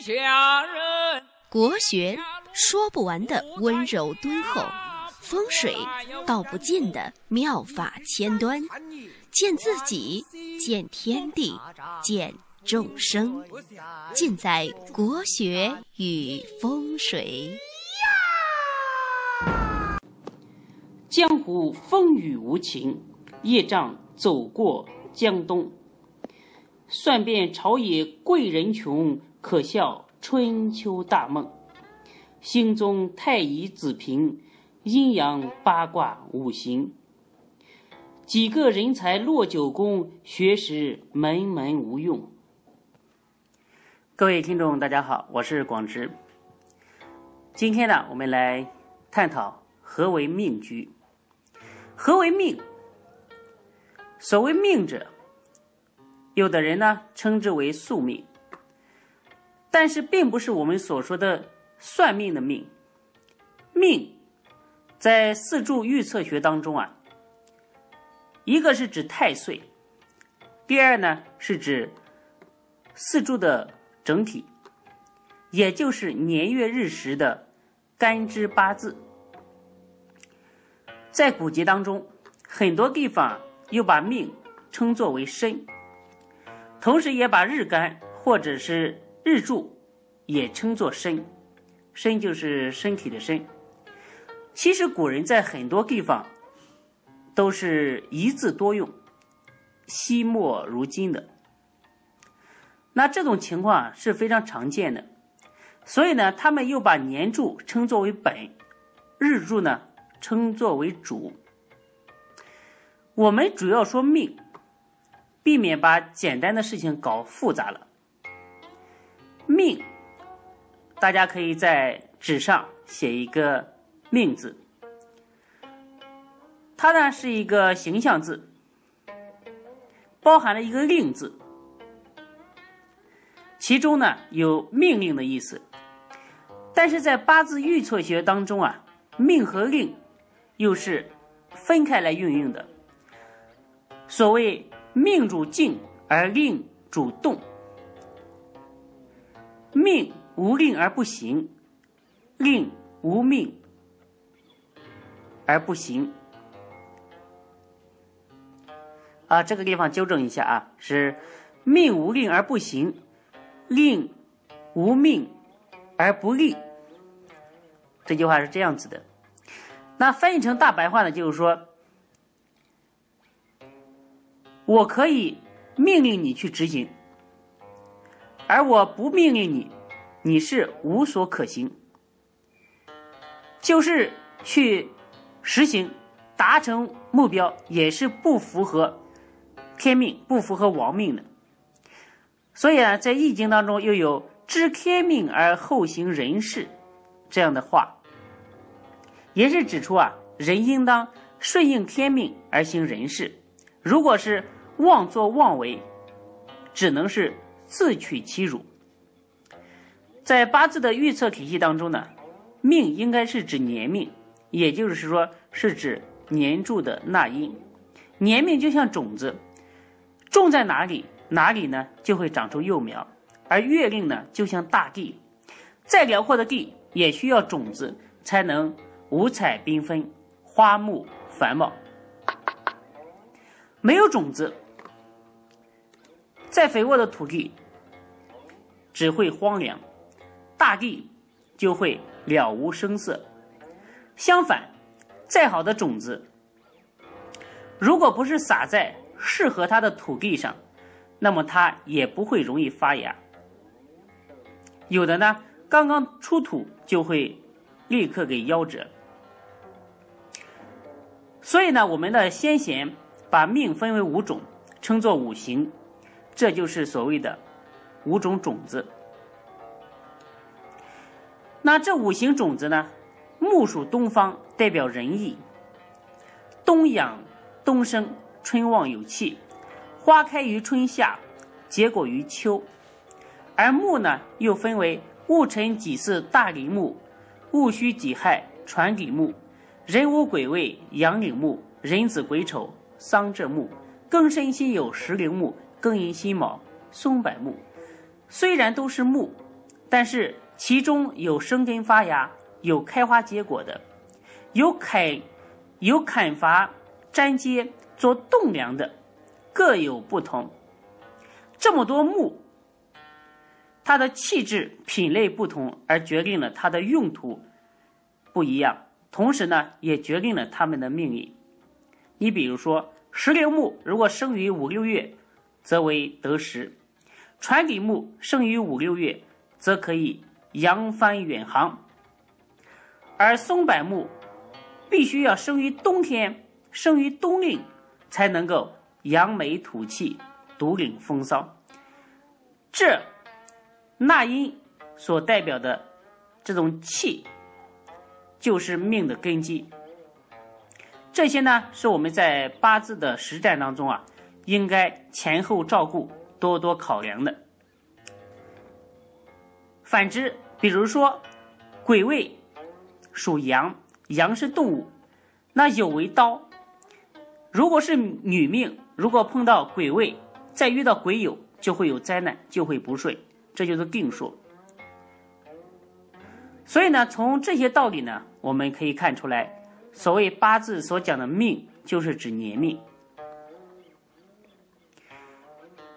下人。国学说不完的温柔敦厚，风水道不尽的妙法千端，见自己，见天地，见众生，尽在国学与风水。江湖风雨无情，业障走过江东。算遍朝野贵人穷，可笑春秋大梦。心中太乙子平，阴阳八卦五行。几个人才落九宫，学识门门无用。各位听众，大家好，我是广直。今天呢，我们来探讨何为命局。何为命？所谓命者，有的人呢称之为宿命，但是并不是我们所说的算命的命。命在四柱预测学当中啊，一个是指太岁，第二呢是指四柱的整体，也就是年月日时的干支八字。在古籍当中，很多地方又把命称作为身，同时也把日干或者是日柱也称作身，身就是身体的身。其实古人在很多地方都是一字多用，惜墨如金的。那这种情况是非常常见的，所以呢，他们又把年柱称作为本，日柱呢。称作为主，我们主要说命，避免把简单的事情搞复杂了。命，大家可以在纸上写一个“命”字，它呢是一个形象字，包含了一个“令”字，其中呢有命令的意思，但是在八字预测学当中啊，命和令。又是分开来运用的。所谓命主静而令主动，命无令而不行，令无命而不行。啊，这个地方纠正一下啊，是命无令而不行，令无命而不立。这句话是这样子的。那翻译成大白话呢，就是说，我可以命令你去执行，而我不命令你，你是无所可行，就是去实行达成目标，也是不符合天命、不符合王命的。所以啊，在易经当中又有“知天命而后行人事”这样的话。也是指出啊，人应当顺应天命而行人事，如果是妄作妄为，只能是自取其辱。在八字的预测体系当中呢，命应该是指年命，也就是说是指年柱的纳音。年命就像种子，种在哪里，哪里呢就会长出幼苗；而月令呢，就像大地，再辽阔的地也需要种子才能。五彩缤纷，花木繁茂。没有种子，再肥沃的土地只会荒凉，大地就会了无声色。相反，再好的种子，如果不是撒在适合它的土地上，那么它也不会容易发芽。有的呢，刚刚出土就会立刻给夭折。所以呢，我们的先贤把命分为五种，称作五行，这就是所谓的五种种子。那这五行种子呢，木属东方，代表仁义，冬养冬生，春旺有气，花开于春夏，结果于秋。而木呢，又分为戊辰己巳大陵木，戊戌己亥传底木。壬午癸未阳陵木，壬子癸丑桑柘木，庚申辛酉石榴木，庚寅辛卯松柏木。虽然都是木，但是其中有生根发芽、有开花结果的，有砍有砍伐粘接做栋梁的，各有不同。这么多木，它的气质品类不同，而决定了它的用途不一样，同时呢，也决定了它们的命运。你比如说，石榴木如果生于五六月，则为得时；传底木生于五六月，则可以扬帆远航。而松柏木必须要生于冬天，生于冬令，才能够扬眉吐气。独领风骚，这纳音所代表的这种气，就是命的根基。这些呢，是我们在八字的实战当中啊，应该前后照顾、多多考量的。反之，比如说癸未属阳，阳是动物，那酉为刀。如果是女命，如果碰到癸未，再遇到癸酉，就会有灾难，就会不顺，这就是定数。所以呢，从这些道理呢，我们可以看出来，所谓八字所讲的命，就是指年命。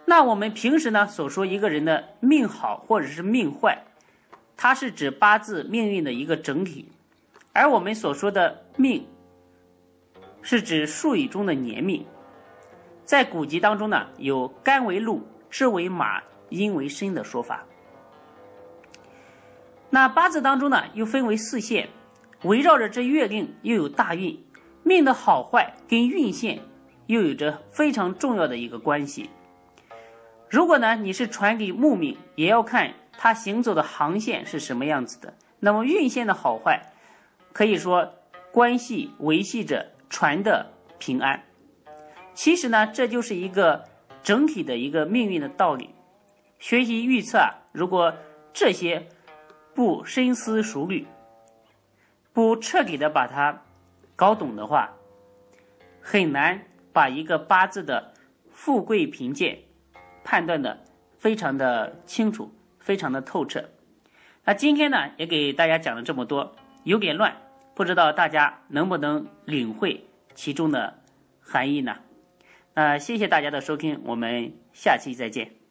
那我们平时呢所说一个人的命好或者是命坏，它是指八字命运的一个整体，而我们所说的命，是指术语中的年命。在古籍当中呢，有干为禄，支为马，阴为申的说法。那八字当中呢，又分为四线，围绕着这月令又有大运，命的好坏跟运线又有着非常重要的一个关系。如果呢你是传给木命，也要看它行走的航线是什么样子的。那么运线的好坏，可以说关系维系着船的平安。其实呢，这就是一个整体的一个命运的道理。学习预测啊，如果这些不深思熟虑，不彻底的把它搞懂的话，很难把一个八字的富贵贫贱判断的非常的清楚，非常的透彻。那今天呢，也给大家讲了这么多，有点乱，不知道大家能不能领会其中的含义呢？那，谢谢大家的收听，我们下期再见。